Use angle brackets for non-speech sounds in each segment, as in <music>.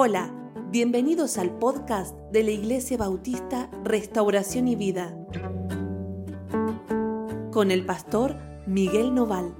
Hola, bienvenidos al podcast de la Iglesia Bautista Restauración y Vida con el pastor Miguel Noval.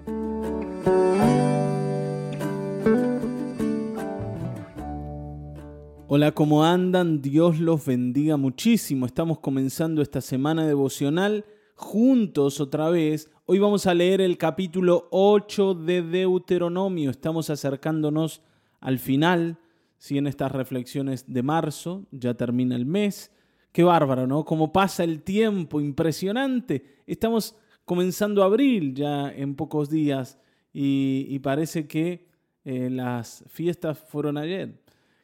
Hola, ¿cómo andan? Dios los bendiga muchísimo. Estamos comenzando esta semana devocional juntos otra vez. Hoy vamos a leer el capítulo 8 de Deuteronomio. Estamos acercándonos al final, si en estas reflexiones de marzo, ya termina el mes. Qué bárbaro, ¿no? Cómo pasa el tiempo, impresionante. Estamos comenzando abril ya en pocos días y, parece que eh, las fiestas fueron ayer.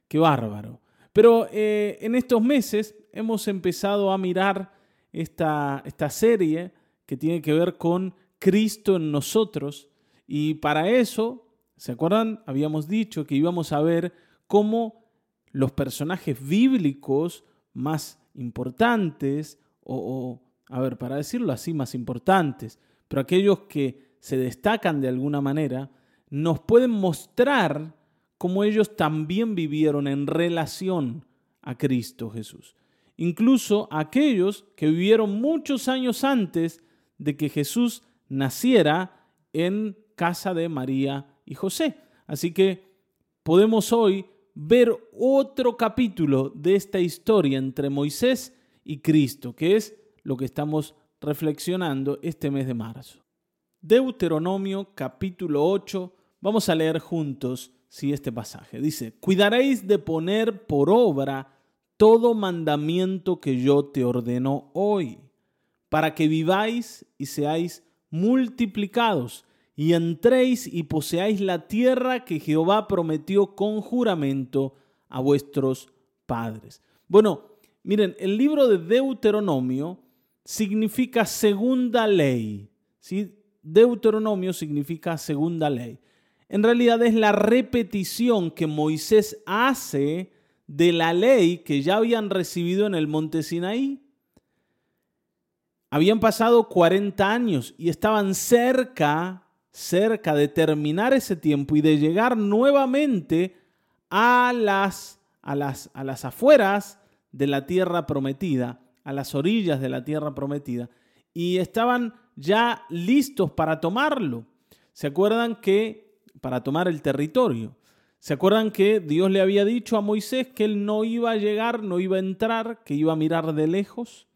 Qué bárbaro. Pero eh, en estos meses hemos empezado a mirar esta, esta serie que tiene que ver con Cristo en nosotros. Y para eso, ¿se acuerdan? Habíamos dicho que íbamos a ver cómo los personajes bíblicos más importantes, o, a ver, para decirlo así, más importantes, pero aquellos que se destacan de alguna manera, nos pueden mostrar cómo ellos también vivieron en relación a Cristo Jesús incluso aquellos que vivieron muchos años antes de que Jesús naciera en casa de María y José. Así que podemos hoy ver otro capítulo de esta historia entre Moisés y Cristo, que es lo que estamos reflexionando este mes de marzo. Deuteronomio capítulo 8, vamos a leer juntos si este pasaje dice, cuidaréis de poner por obra todo mandamiento que yo te ordeno hoy, para que viváis y seáis multiplicados, y entréis y poseáis la tierra que Jehová prometió con juramento a vuestros padres. Bueno, miren, el libro de Deuteronomio significa segunda ley. ¿sí? Deuteronomio significa segunda ley. En realidad es la repetición que Moisés hace de la ley que ya habían recibido en el monte Sinaí. Habían pasado 40 años y estaban cerca, cerca de terminar ese tiempo y de llegar nuevamente a las, a las, a las afueras de la tierra prometida, a las orillas de la tierra prometida, y estaban ya listos para tomarlo. ¿Se acuerdan que para tomar el territorio? ¿Se acuerdan que Dios le había dicho a Moisés que él no iba a llegar, no iba a entrar, que iba a mirar de lejos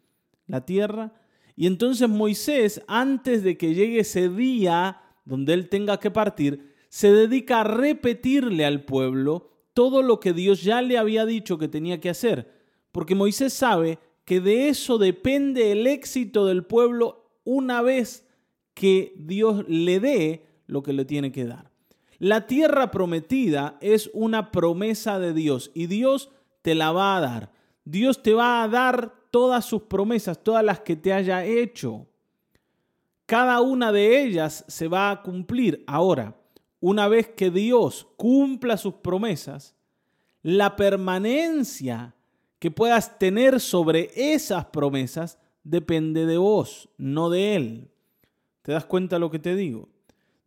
la tierra? Y entonces Moisés, antes de que llegue ese día donde él tenga que partir, se dedica a repetirle al pueblo todo lo que Dios ya le había dicho que tenía que hacer. Porque Moisés sabe que de eso depende el éxito del pueblo una vez que Dios le dé lo que le tiene que dar. La tierra prometida es una promesa de Dios y Dios te la va a dar. Dios te va a dar todas sus promesas, todas las que te haya hecho. Cada una de ellas se va a cumplir. Ahora, una vez que Dios cumpla sus promesas, la permanencia que puedas tener sobre esas promesas depende de vos, no de Él. ¿Te das cuenta lo que te digo?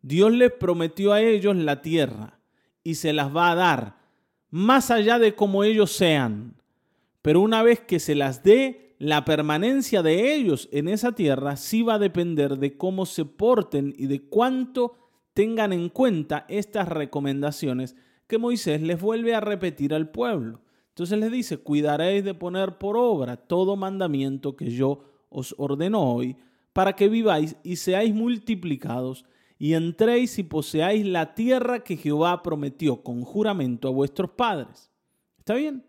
Dios les prometió a ellos la tierra y se las va a dar, más allá de cómo ellos sean. Pero una vez que se las dé, la permanencia de ellos en esa tierra sí va a depender de cómo se porten y de cuánto tengan en cuenta estas recomendaciones que Moisés les vuelve a repetir al pueblo. Entonces les dice, cuidaréis de poner por obra todo mandamiento que yo os ordeno hoy, para que viváis y seáis multiplicados y entréis y poseáis la tierra que Jehová prometió con juramento a vuestros padres. ¿Está bien?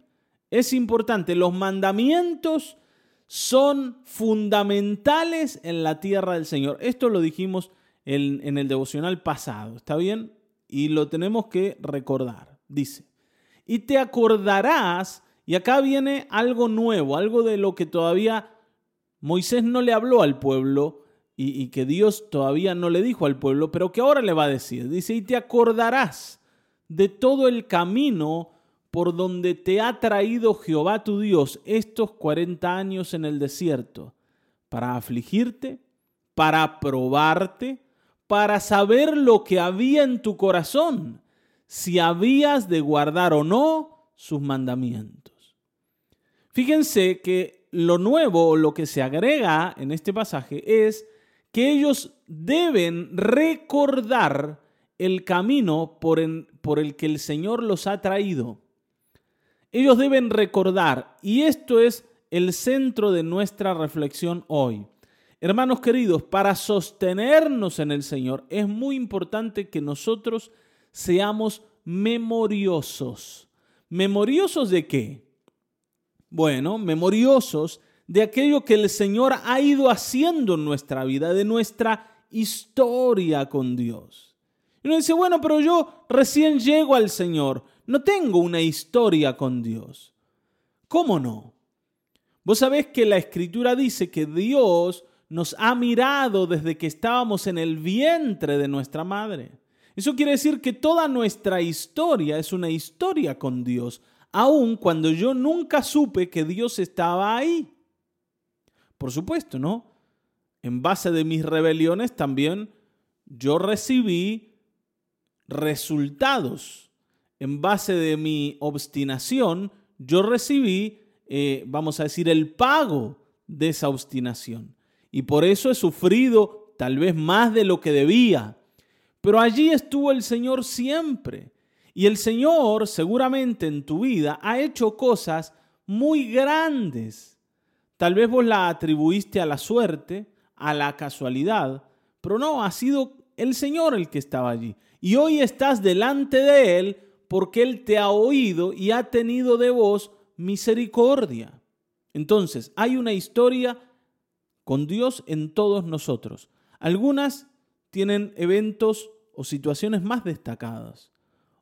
Es importante, los mandamientos son fundamentales en la tierra del Señor. Esto lo dijimos en, en el devocional pasado, ¿está bien? Y lo tenemos que recordar. Dice, y te acordarás, y acá viene algo nuevo, algo de lo que todavía Moisés no le habló al pueblo, y, que Dios todavía no le dijo al pueblo, pero que ahora le va a decir. Dice, y te acordarás de todo el camino por donde te ha traído Jehová tu Dios estos 40 años en el desierto, para afligirte, para probarte, para saber lo que había en tu corazón, si habías de guardar o no sus mandamientos. Fíjense que lo nuevo lo que se agrega en este pasaje es que ellos deben recordar el camino por, por el que el Señor los ha traído. Ellos deben recordar, y esto es el centro de nuestra reflexión hoy. Hermanos queridos, para sostenernos en el Señor es muy importante que nosotros seamos memoriosos. ¿Memoriosos de qué? Bueno, memoriosos de aquello que el Señor ha ido haciendo en nuestra vida, de nuestra historia con Dios. Y uno dice, bueno, pero yo recién llego al Señor, no tengo una historia con Dios. ¿Cómo no? Vos sabés que la Escritura dice que Dios nos ha mirado desde que estábamos en el vientre de nuestra madre. Eso quiere decir que toda nuestra historia es una historia con Dios, aun cuando yo nunca supe que Dios estaba ahí. Por supuesto, ¿no? En base de mis rebeliones también yo recibí resultados. En base de mi obstinación, yo recibí, eh, vamos a decir, el pago de esa obstinación. Y por eso he sufrido tal vez más de lo que debía pero allí estuvo el Señor siempre. Y el Señor seguramente en tu vida ha hecho cosas muy grandes. Tal vez vos la atribuiste a la suerte, a la casualidad, pero no, ha sido el Señor el que estaba allí. Y hoy estás delante de Él porque Él te ha oído y ha tenido de vos misericordia. Entonces, hay una historia con Dios en todos nosotros. Algunas tienen eventos o situaciones más destacadas.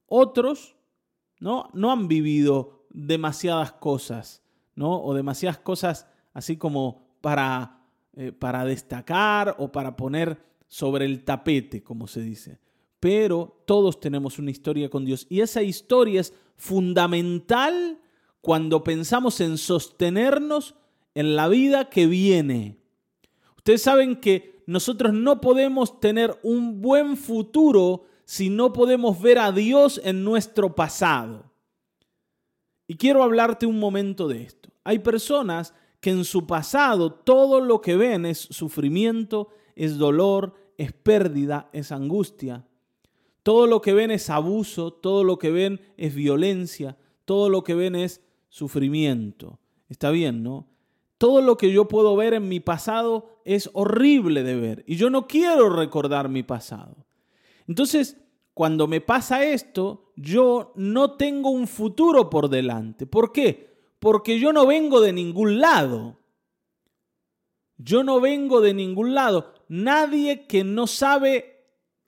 Otros ¿no? no han vivido demasiadas cosas, ¿no? o demasiadas cosas así como para, eh, para destacar o para poner sobre el tapete, como se dice. Pero todos tenemos una historia con Dios y esa historia es fundamental cuando pensamos en sostenernos en la vida que viene. Ustedes saben que nosotros no podemos tener un buen futuro si no podemos ver a Dios en nuestro pasado. Y quiero hablarte un momento de esto. Hay personas que en su pasado todo lo que ven es sufrimiento, es dolor, es pérdida, es angustia. Todo lo que ven es abuso, todo lo que ven es violencia, todo lo que ven es sufrimiento. Está bien, ¿no? todo lo que yo puedo ver en mi pasado es horrible de ver y yo no quiero recordar mi pasado. Entonces, cuando me pasa esto, yo no tengo un futuro por delante. ¿Por qué? Porque yo no vengo de ningún lado. Yo no vengo de ningún lado. Nadie que no sabe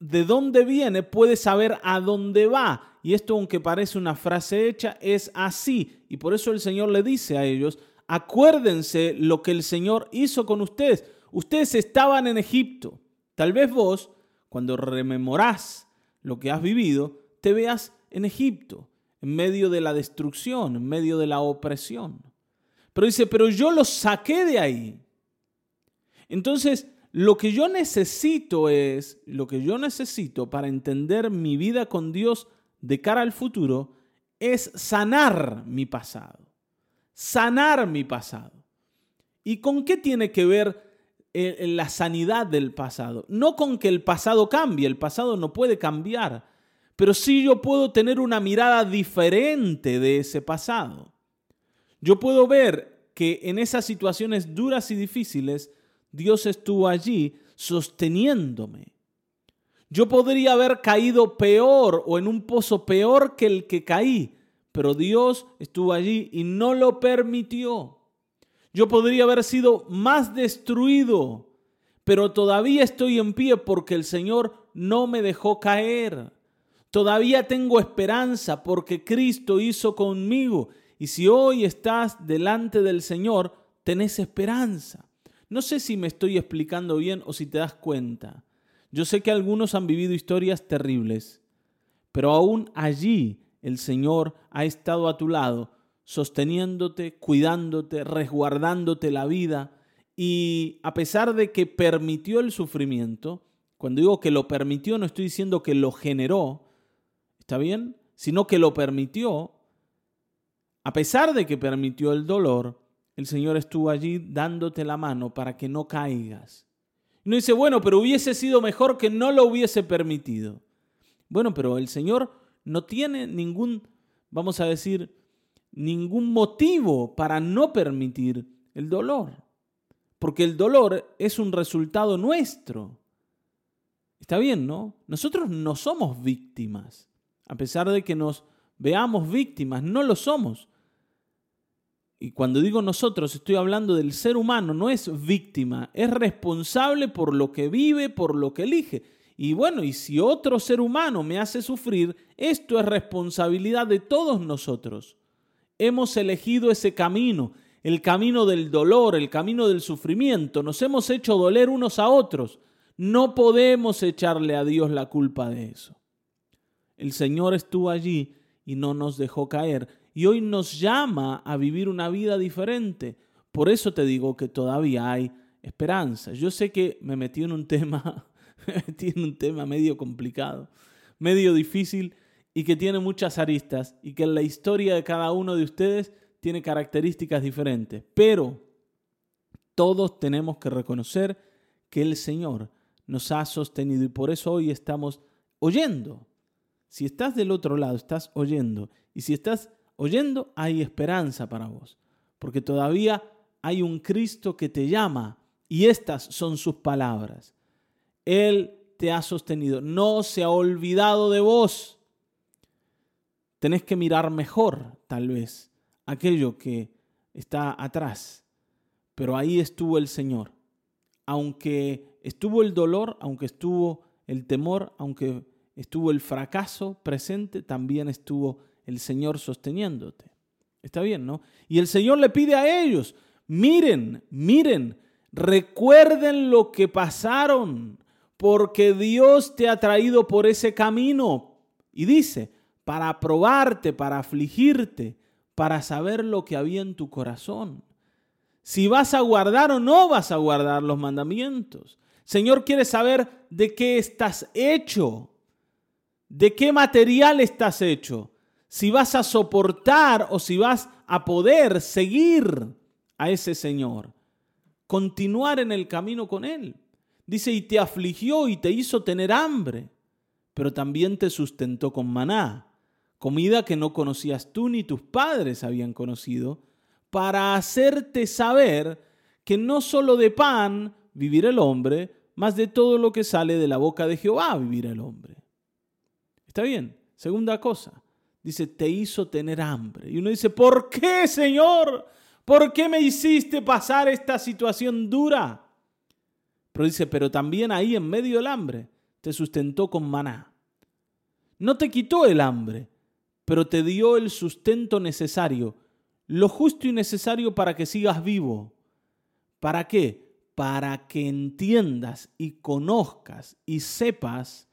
de dónde viene puede saber a dónde va. Y esto, aunque parece una frase hecha, es así. Y por eso el Señor le dice a ellos, acuérdense lo que el Señor hizo con ustedes. Ustedes estaban en Egipto. Tal vez vos, cuando rememorás lo que has vivido, te veas en Egipto, en medio de la destrucción, en medio de la opresión. Pero dice, pero yo los saqué de ahí. Entonces, lo que yo necesito es, lo que yo necesito para entender mi vida con Dios de cara al futuro, es sanar mi pasado sanar mi pasado. ¿Y con qué tiene que ver eh, la sanidad del pasado? No con que el pasado cambie, el pasado no puede cambiar, pero sí yo puedo tener una mirada diferente de ese pasado. Yo puedo ver que en esas situaciones duras y difíciles, Dios estuvo allí sosteniéndome. Yo podría haber caído peor o en un pozo peor que el que caí, pero Dios estuvo allí y no lo permitió. Yo podría haber sido más destruido, pero todavía estoy en pie porque el Señor no me dejó caer. Todavía tengo esperanza porque Cristo hizo conmigo. Y si hoy estás delante del Señor, tenés esperanza. No sé si me estoy explicando bien o si te das cuenta. Yo sé que algunos han vivido historias terribles, pero aún allí el Señor ha estado a tu lado, sosteniéndote, cuidándote, resguardándote la vida. Y a pesar de que permitió el sufrimiento, cuando digo que lo permitió, no estoy diciendo que lo generó, ¿está bien? Sino que lo permitió, a pesar de que permitió el dolor, el Señor estuvo allí dándote la mano para que no caigas. No dice, bueno, pero hubiese sido mejor que no lo hubiese permitido. Bueno, pero el Señor no tiene ningún, vamos a decir, ningún motivo para no permitir el dolor. Porque el dolor es un resultado nuestro. Está bien, ¿no? Nosotros no somos víctimas. A pesar de que nos veamos víctimas, no lo somos. Y cuando digo nosotros, estoy hablando del ser humano, no es víctima, es responsable por lo que vive, por lo que elige. Y bueno, y si otro ser humano me hace sufrir, esto es responsabilidad de todos nosotros. Hemos elegido ese camino, el camino del dolor, el camino del sufrimiento. Nos hemos hecho doler unos a otros. No podemos echarle a Dios la culpa de eso. El Señor estuvo allí y no nos dejó caer y hoy nos llama a vivir una vida diferente. Por eso te digo que todavía hay esperanza. Yo sé que me metí en un tema, <laughs> un tema medio complicado, medio difícil y que tiene muchas aristas y que la historia de cada uno de ustedes tiene características diferentes. Pero todos tenemos que reconocer que el Señor nos ha sostenido y por eso hoy estamos oyendo. Si estás del otro lado, estás oyendo. Y si estás oyendo, hay esperanza para vos, porque todavía hay un Cristo que te llama y estas son sus palabras. Él te ha sostenido, no se ha olvidado de vos. Tenés que mirar mejor, tal vez, aquello que está atrás, pero ahí estuvo el Señor. Aunque estuvo el dolor, aunque estuvo el temor, aunque estuvo el fracaso presente, también estuvo el Señor sosteniéndote. Está bien, ¿no? Y el Señor le pide a ellos, miren, miren, recuerden lo que pasaron, porque Dios te ha traído por ese camino. Y dice, para probarte, para afligirte, para saber lo que había en tu corazón. Si vas a guardar o no vas a guardar los mandamientos. Señor quiere saber de qué estás hecho, de qué material estás hecho si vas a soportar o si vas a poder seguir a ese Señor, continuar en el camino con Él. Dice, y te afligió y te hizo tener hambre, pero también te sustentó con maná, comida que no conocías tú ni tus padres habían conocido, para hacerte saber que no solo de pan vivirá el hombre, mas de todo lo que sale de la boca de Jehová vivirá el hombre. ¿Está bien? Segunda cosa, dice, te hizo tener hambre. Y uno dice, ¿por qué, Señor? ¿Por qué me hiciste pasar esta situación dura? Pero dice, pero también ahí en medio del hambre te sustentó con maná. No te quitó el hambre, pero te dio el sustento necesario, lo justo y necesario para que sigas vivo. ¿Para qué? Para que entiendas y conozcas y sepas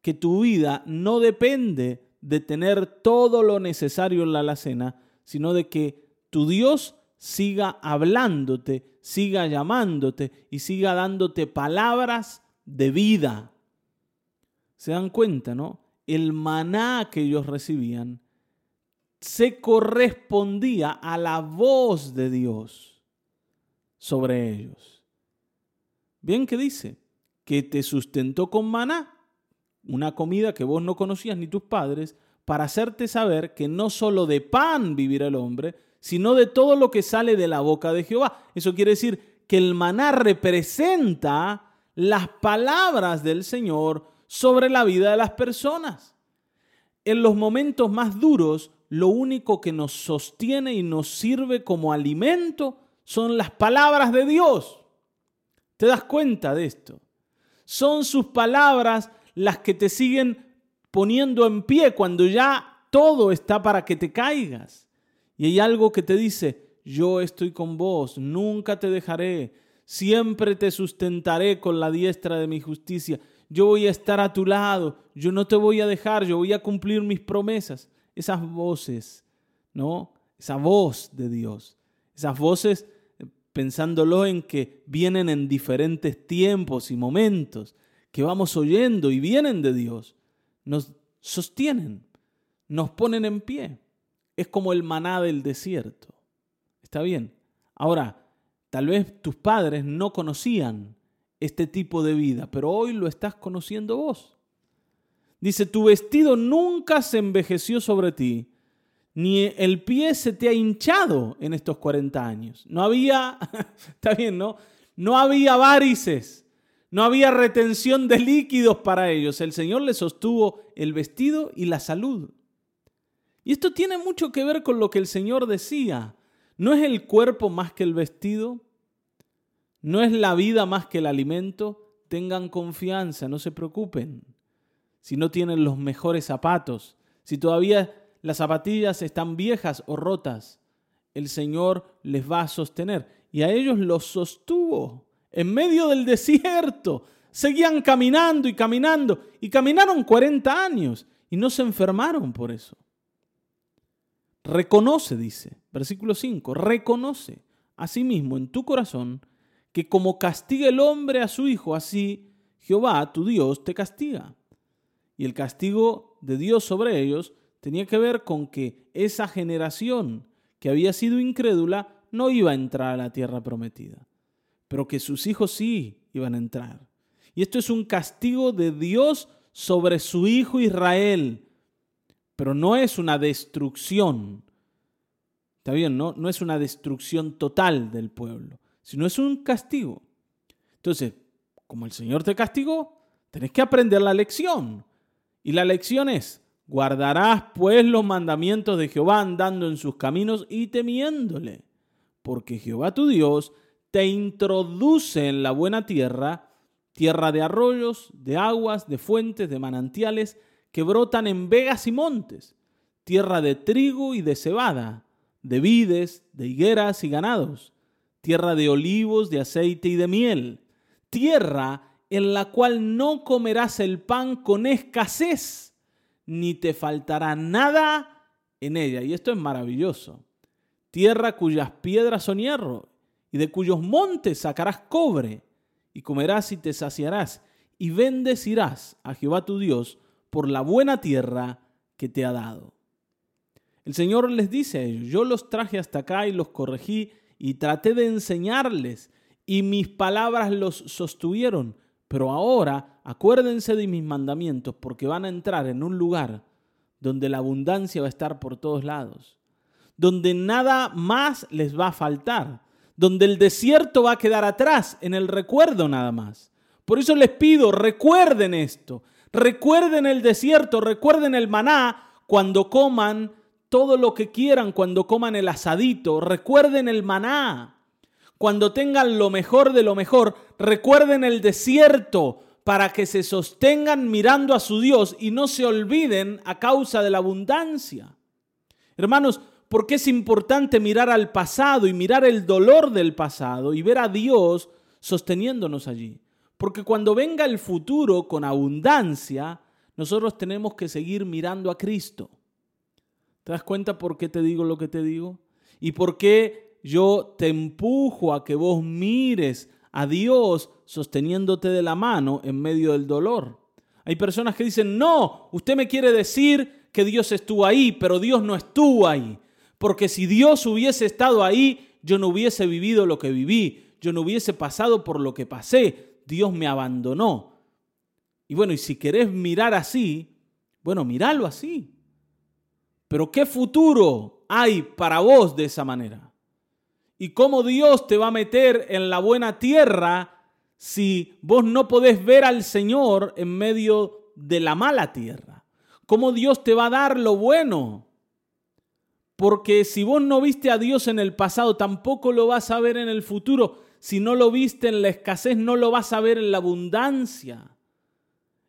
que tu vida no depende de tener todo lo necesario en la alacena, sino de que tu Dios siga hablándote, siga llamándote y siga dándote palabras de vida. ¿Se dan cuenta, no? El maná que ellos recibían se correspondía a la voz de Dios sobre ellos. Bien que dice, que te sustentó con maná una comida que vos no conocías ni tus padres, para hacerte saber que no solo de pan vivirá el hombre, sino de todo lo que sale de la boca de Jehová. Eso quiere decir que el maná representa las palabras del Señor sobre la vida de las personas. En los momentos más duros, lo único que nos sostiene y nos sirve como alimento son las palabras de Dios. ¿Te das cuenta de esto? Son sus palabras las que te siguen poniendo en pie cuando ya todo está para que te caigas. Y hay algo que te dice, yo estoy con vos, nunca te dejaré, siempre te sustentaré con la diestra de mi justicia, yo voy a estar a tu lado, yo no te voy a dejar, yo voy a cumplir mis promesas. Esas voces, ¿no? Esa voz de Dios, esas voces pensándolo en que vienen en diferentes tiempos y momentos, que vamos oyendo y vienen de Dios, nos sostienen, nos ponen en pie. es como el maná del desierto. ¿Está bien? Ahora, tal vez tus padres no conocían este tipo de vida, pero hoy lo estás conociendo vos. Dice, tu vestido nunca se envejeció sobre ti, ni el pie se te ha hinchado en estos 40 años. No había, <laughs> está bien, ¿no? No había varices, no había retención de líquidos para ellos. El Señor les sostuvo el vestido y la salud. Y esto tiene mucho que ver con lo que el Señor decía. ¿No es el cuerpo más que el vestido? ¿No es la vida más que el alimento? Tengan confianza, no se preocupen. Si no tienen los mejores zapatos, si todavía las zapatillas están viejas o rotas, el Señor les va a sostener. Y a ellos los sostuvo en medio del desierto. Seguían caminando y caminando y caminaron 40 años y no se enfermaron por eso. Reconoce, dice, versículo 5, reconoce asimismo en tu corazón que como castiga el hombre a su hijo, así Jehová, tu Dios, te castiga. Y el castigo de Dios sobre ellos tenía que ver con que esa generación que había sido incrédula no iba a entrar a la tierra prometida, pero que sus hijos sí iban a entrar. Y esto es un castigo de Dios sobre su hijo Israel, pero no es una destrucción. Está bien, no, no es una destrucción total del pueblo, sino es un castigo. Entonces, como el Señor te castigó, tenés que aprender la lección. Y la lección es, Guardarás pues los mandamientos de Jehová andando en sus caminos y temiéndole, porque Jehová tu Dios te introduce en la buena tierra, tierra de arroyos, de aguas, de fuentes, de manantiales que brotan en vegas y montes, tierra de trigo y de cebada, de vides, de higueras y ganados, tierra de olivos, de aceite y de miel, tierra en la cual no comerás el pan con escasez ni te faltará nada en ella. Y esto es maravilloso. Tierra cuyas piedras son hierro, y de cuyos montes sacarás cobre, y comerás y te saciarás, y bendecirás a Jehová tu Dios por la buena tierra que te ha dado. El Señor les dice a ellos, yo los traje hasta acá y los corregí y traté de enseñarles, y mis palabras los sostuvieron, pero ahora acuérdense de mis mandamientos porque van a entrar en un lugar donde la abundancia va a estar por todos lados, donde nada más les va a faltar, donde el desierto va a quedar atrás en el recuerdo nada más. Por eso les pido, recuerden esto, recuerden el desierto, recuerden el maná cuando coman todo lo que quieran, cuando coman el asadito, recuerden el maná cuando tengan lo mejor de lo mejor, recuerden el desierto para que se sostengan mirando a su Dios y no se olviden a causa de la abundancia. Hermanos, ¿por qué es importante mirar al pasado y mirar el dolor del pasado y ver a Dios sosteniéndonos allí? Porque cuando venga el futuro con abundancia, nosotros tenemos que seguir mirando a Cristo. ¿Te das cuenta por qué te digo lo que te digo? ¿Y por qué yo te empujo a que vos mires a Dios sosteniéndote de la mano en medio del dolor. Hay personas que dicen, no, usted me quiere decir que Dios estuvo ahí, pero Dios no estuvo ahí. Porque si Dios hubiese estado ahí, yo no hubiese vivido lo que viví, yo no hubiese pasado por lo que pasé, Dios me abandonó. Y bueno, y si querés mirar así, bueno, míralo así. Pero ¿qué futuro hay para vos de esa manera? y cómo Dios te va a meter en la buena tierra si vos no podés ver al Señor en medio de la mala tierra. Cómo Dios te va a dar lo bueno. Porque si vos no viste a Dios en el pasado, tampoco lo vas a ver en el futuro. Si no lo viste en la escasez, no lo vas a ver en la abundancia.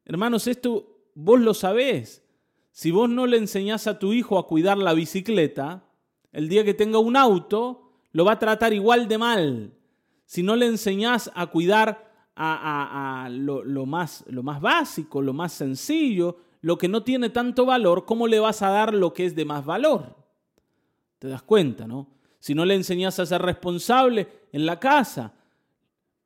Hermanos, esto vos lo sabés. Si vos no le enseñás a tu hijo a cuidar la bicicleta, el día que tenga un auto, lo va a tratar igual de mal. Si no le enseñás a cuidar a, lo, más, lo más básico, lo más sencillo, lo que no tiene tanto valor, ¿cómo le vas a dar lo que es de más valor? ¿Te das cuenta, no? Si no le enseñás a ser responsable en la casa,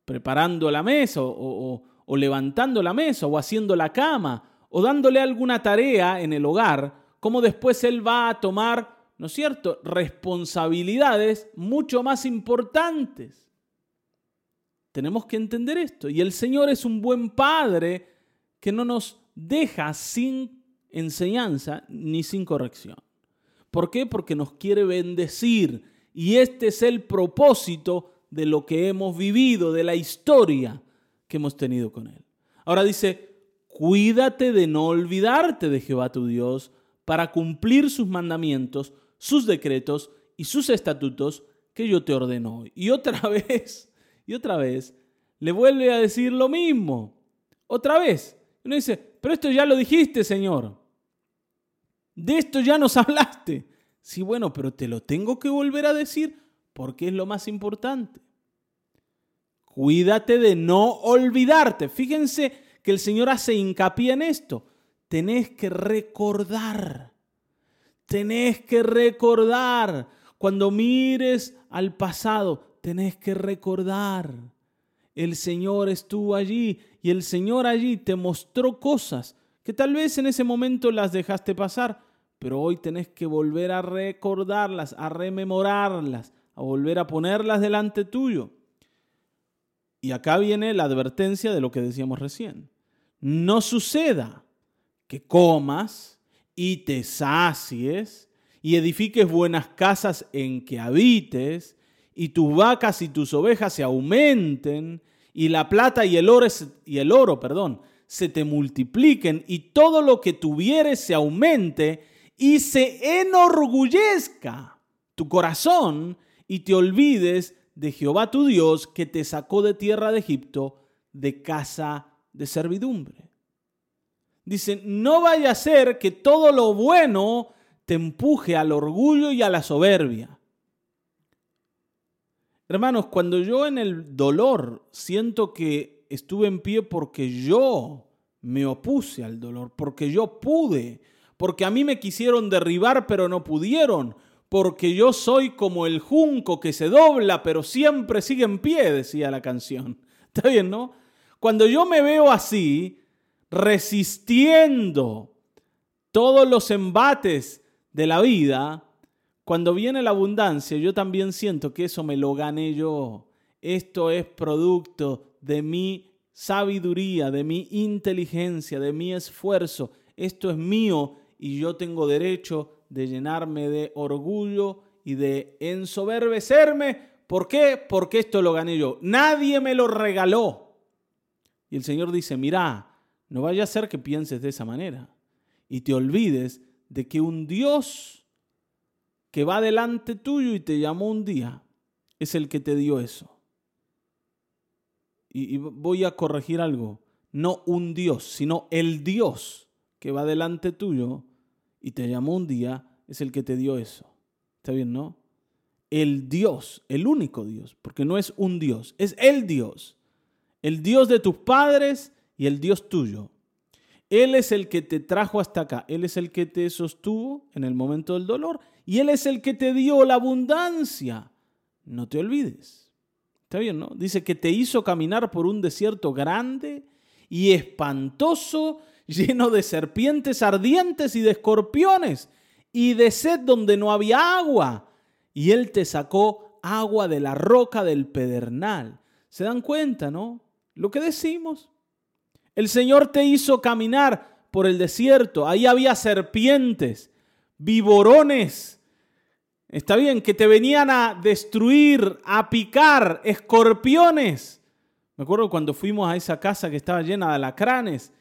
preparando la mesa o, o levantando la mesa o haciendo la cama o dándole alguna tarea en el hogar, ¿cómo después él va a tomar ¿no es cierto?, responsabilidades mucho más importantes. Tenemos que entender esto. Y el Señor es un buen Padre que no nos deja sin enseñanza ni sin corrección. ¿Por qué? Porque nos quiere bendecir. Y este es el propósito de lo que hemos vivido, de la historia que hemos tenido con Él. Ahora dice, cuídate de no olvidarte de Jehová tu Dios para cumplir sus mandamientos, sus decretos y sus estatutos que yo te ordeno Y otra <laughs> vez, y otra vez, le vuelve a decir lo mismo. Otra vez. Uno dice, pero esto ya lo dijiste, Señor. De esto ya nos <laughs> hablaste. Sí, bueno, pero te lo tengo que volver a decir porque es lo más importante. Cuídate de no olvidarte. Fíjense que el Señor hace hincapié en esto. Tenés que recordar. Tenés que recordar. Cuando mires al pasado, tenés que recordar. El Señor estuvo allí y el Señor allí te mostró cosas que tal vez en ese momento las dejaste pasar, pero hoy tenés que volver a recordarlas, a rememorarlas, a volver a ponerlas delante tuyo. Y acá viene la advertencia de lo que decíamos recién. No suceda que comas y te sacies y edifiques buenas casas en que habites y tus vacas y tus ovejas se aumenten y la plata y el oro, y el oro perdón, se te multipliquen y todo lo que tuvieres se aumente y se enorgullezca tu corazón y te olvides de Jehová tu Dios que te sacó de tierra de Egipto de casa de servidumbre. Dice, no vaya a ser que todo lo bueno te empuje al orgullo y a la soberbia. Hermanos, cuando yo en el dolor siento que estuve en pie porque yo me opuse al dolor, porque yo pude, porque a mí me quisieron derribar pero no pudieron, porque yo soy como el junco que se dobla, pero siempre sigue en pie, decía la canción. <laughs> ¿Está bien, no? Cuando yo me veo así, resistiendo todos los embates de la vida, cuando viene la abundancia, yo también siento que eso me lo gané yo. Esto es producto de mi sabiduría, de mi inteligencia, de mi esfuerzo. Esto es mío y yo tengo derecho de llenarme de orgullo y de ensoberbecerme. ¿Por qué? Porque esto lo gané yo. Nadie me lo regaló. Y el Señor dice, mira, no vaya a ser que pienses de esa manera y te olvides de que un Dios que va delante tuyo y te llamó un día es el que te dio eso. Y, y voy a corregir algo. No un Dios, sino el Dios que va delante tuyo y te llamó un día, es el que te dio eso. ¿Está bien, no? El Dios, el único Dios, porque no es un Dios, es el Dios. El Dios de tus padres y el Dios tuyo. Él es el que te trajo hasta acá, Él es el que te sostuvo en el momento del dolor y Él es el que te dio la abundancia. No te olvides. ¿Está bien, no? Dice que te hizo caminar por un desierto grande y espantoso lleno de serpientes ardientes y de escorpiones, y de sed donde no había agua. Y él te sacó agua de la roca del pedernal. ¿Se dan cuenta, no? Lo que decimos. El Señor te hizo caminar por el desierto. Ahí había serpientes, viborones. Está bien, que te venían a destruir, a picar, escorpiones. Me acuerdo cuando fuimos a esa casa que estaba llena de alacranes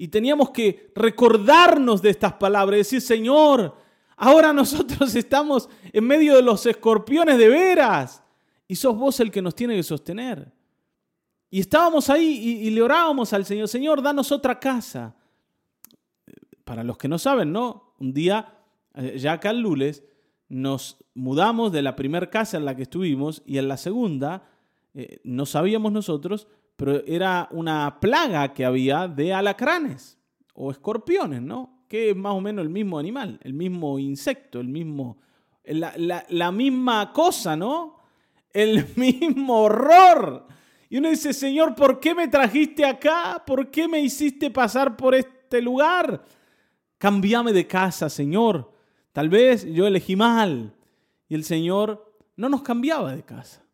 y teníamos que recordarnos de estas palabras, decir, Señor, ahora nosotros <laughs> estamos en medio de los escorpiones de veras y sos vos el que nos tiene que sostener. Y estábamos ahí y, le orábamos al Señor, Señor, danos otra casa. Para los que no saben, ¿no? Un día, eh, ya acá en Lules, nos mudamos de la primera casa en la que estuvimos y en la segunda, eh, no sabíamos nosotros, pero era una plaga que había de alacranes o escorpiones, ¿no? Que es más o menos el mismo animal, el mismo insecto, el mismo, la, misma cosa, ¿no? El <laughs> mismo horror. Y uno dice, Señor, ¿por qué me trajiste acá? ¿Por qué me hiciste pasar por este lugar? Cambiame de casa, Señor. Tal vez yo elegí mal y el Señor no nos cambiaba de casa.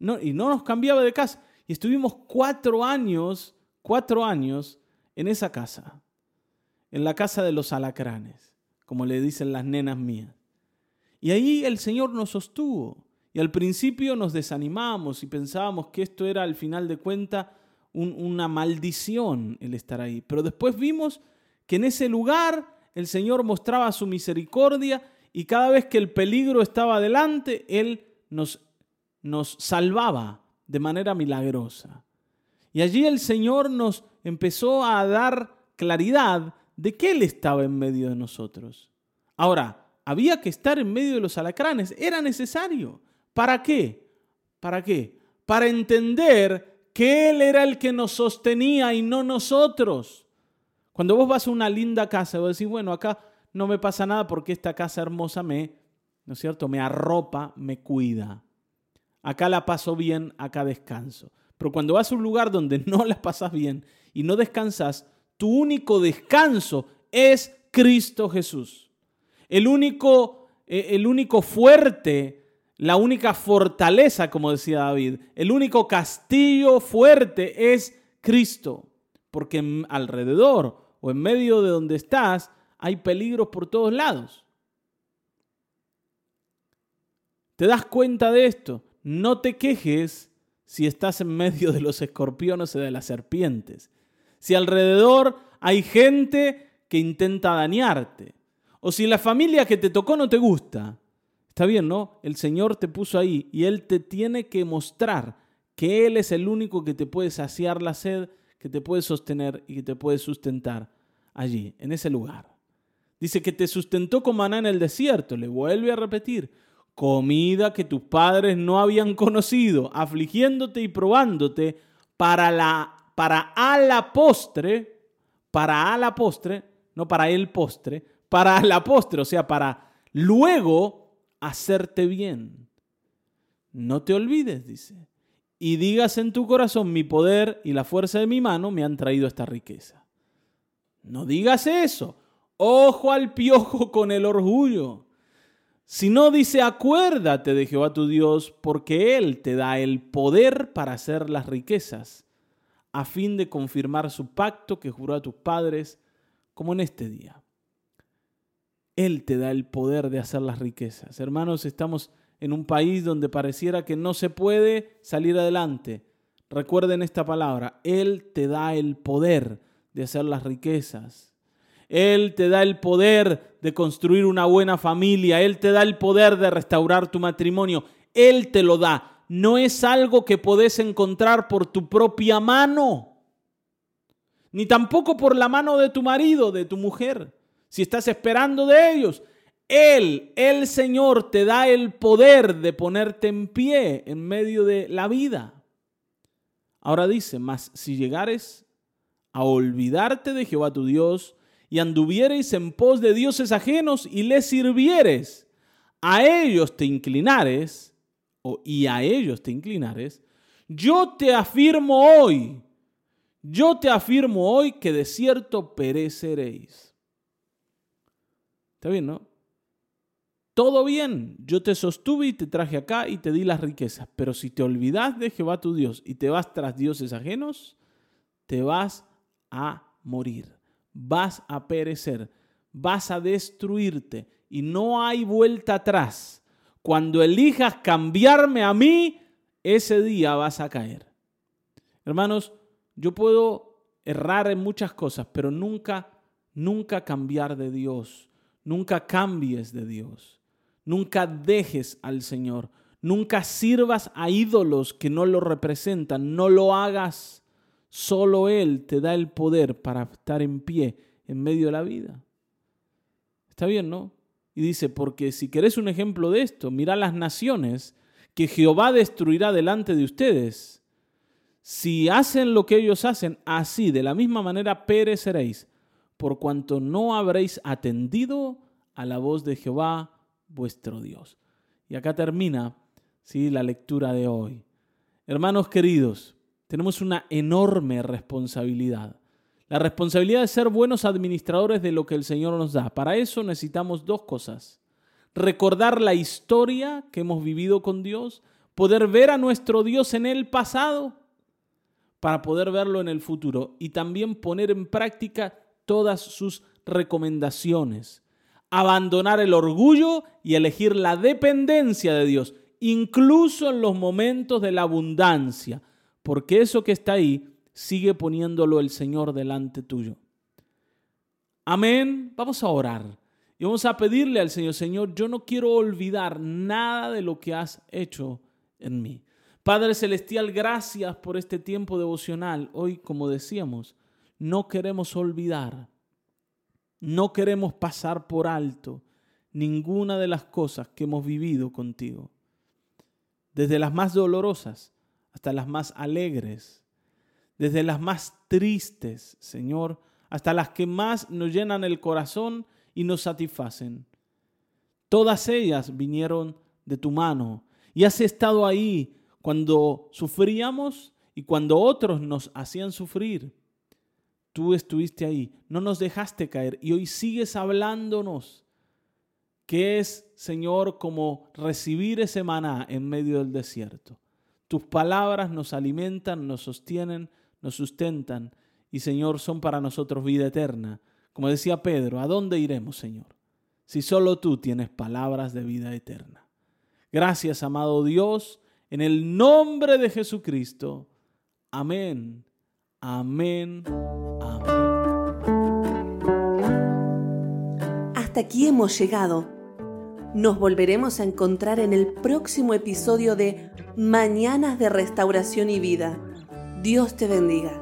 No, y no nos cambiaba de casa. Y estuvimos cuatro años, cuatro años en esa casa, en la casa de los alacranes, como le dicen las nenas mías. Y ahí el Señor nos sostuvo. Y al principio nos desanimamos y pensábamos que esto era al final de cuentas una maldición el estar ahí. Pero después vimos que en ese lugar el Señor mostraba su misericordia y cada vez que el peligro estaba delante, Él nos, nos salvaba de manera milagrosa. Y allí el Señor nos empezó a dar claridad de que Él estaba en medio de nosotros. Ahora, había que estar en medio de los alacranes, era necesario. ¿Para qué? ¿Para qué? Para entender que Él era el que nos sostenía y no nosotros. Cuando vos vas a una linda casa, vos decís, bueno, acá no me pasa nada porque esta casa hermosa me, ¿no es cierto?, me arropa, me cuida. Acá la paso bien, acá descanso. Pero cuando vas a un lugar donde no la pasas bien y no descansas, tu único descanso es Cristo Jesús. El único, eh, el único fuerte la única fortaleza, como decía David, el único castillo fuerte es Cristo, porque alrededor o en medio de donde estás hay peligros por todos lados. ¿Te das cuenta de esto? No te quejes si estás en medio de los escorpiones o de las serpientes. Si alrededor hay gente que intenta dañarte. O si la familia que te tocó no te gusta. Está bien, ¿no? El Señor te puso ahí y Él te tiene que mostrar que Él es el único que te puede saciar la sed, que te puede sostener y que te puede sustentar allí, en ese lugar. Dice que te sustentó con maná en el desierto. Le vuelve a repetir, comida que tus padres no habían conocido, afligiéndote y probándote para, la, para a la postre, para a la postre, no para el postre, para a la postre, o sea, para luego hacerte bien. No te olvides, dice, y digas en tu corazón, mi poder y la fuerza de mi mano me han traído esta riqueza. No digas eso. Ojo al piojo con el orgullo. Si no dice, acuérdate de Jehová tu Dios, porque Él te da el poder para hacer las riquezas, a fin de confirmar su pacto que juró a tus padres, como en este día. Él te da el poder de hacer las riquezas. Hermanos, estamos en un país donde pareciera que no se puede salir adelante. Recuerden esta palabra, Él te da el poder de hacer las riquezas. Él te da el poder de construir una buena familia. Él te da el poder de restaurar tu matrimonio. Él te lo da. No es algo que podés encontrar por tu propia mano. Ni tampoco por la mano de tu marido, de tu mujer si estás esperando de ellos, Él, el Señor, te da el poder de ponerte en pie en medio de la vida. Ahora dice, mas si llegares a olvidarte de Jehová tu Dios y anduviereis en pos de dioses ajenos y les sirvieres, a ellos te inclinares, o, y a ellos te inclinares, yo te afirmo hoy, yo te afirmo hoy que de cierto pereceréis. Está bien, ¿no? Todo bien, yo te sostuve y te traje acá y te di las riquezas, pero si te olvidas de Jehová tu Dios y te vas tras dioses ajenos, te vas a morir, vas a perecer, vas a destruirte y no hay vuelta atrás. Cuando elijas cambiarme a mí, ese día vas a caer. Hermanos, yo puedo errar en muchas cosas, pero nunca, nunca cambiar de Dios Nunca cambies de Dios. Nunca dejes al Señor. Nunca sirvas a ídolos que no lo representan. No lo hagas. Solo Él te da el poder para estar en pie en medio de la vida. Está bien, ¿no? Y dice, porque si querés un ejemplo de esto, mira las naciones que Jehová destruirá delante de ustedes. Si hacen lo que ellos hacen, así, de la misma manera, pereceréis por cuanto no habréis atendido a la voz de Jehová vuestro Dios. Y acá termina ¿sí? la lectura de hoy. Hermanos queridos, tenemos una enorme responsabilidad. La responsabilidad de ser buenos administradores de lo que el Señor nos da. Para eso necesitamos dos cosas. Recordar la historia que hemos vivido con Dios, poder ver a nuestro Dios en el pasado para poder verlo en el futuro y también poner en práctica todas sus recomendaciones. Abandonar el orgullo y elegir la dependencia de Dios, incluso en los momentos de la abundancia, porque eso que está ahí sigue poniéndolo el Señor delante tuyo. Amén. Vamos a orar y vamos a pedirle al Señor, Señor, yo no quiero olvidar nada de lo que has hecho en mí. Padre Celestial, gracias por este tiempo devocional. Hoy, como decíamos, no queremos olvidar, no queremos pasar por alto ninguna de las cosas que hemos vivido contigo. Desde las más dolorosas hasta las más alegres, desde las más tristes, Señor, hasta las que más nos llenan el corazón y nos satisfacen. Todas ellas vinieron de tu mano y has estado ahí cuando sufríamos y cuando otros nos hacían sufrir. Tú estuviste ahí, no nos dejaste caer y hoy sigues hablándonos. ¿Qué es, Señor, como recibir ese maná en medio del desierto? Tus palabras nos alimentan, nos sostienen, nos sustentan y, Señor, son para nosotros vida eterna. Como decía Pedro, ¿a dónde iremos, Señor? Si solo tú tienes palabras de vida eterna. Gracias, amado Dios, en el nombre de Jesucristo. Amén. Amén. Amén. Hasta aquí hemos llegado. Nos volveremos a encontrar en el próximo episodio de Mañanas de Restauración y Vida. Dios te bendiga.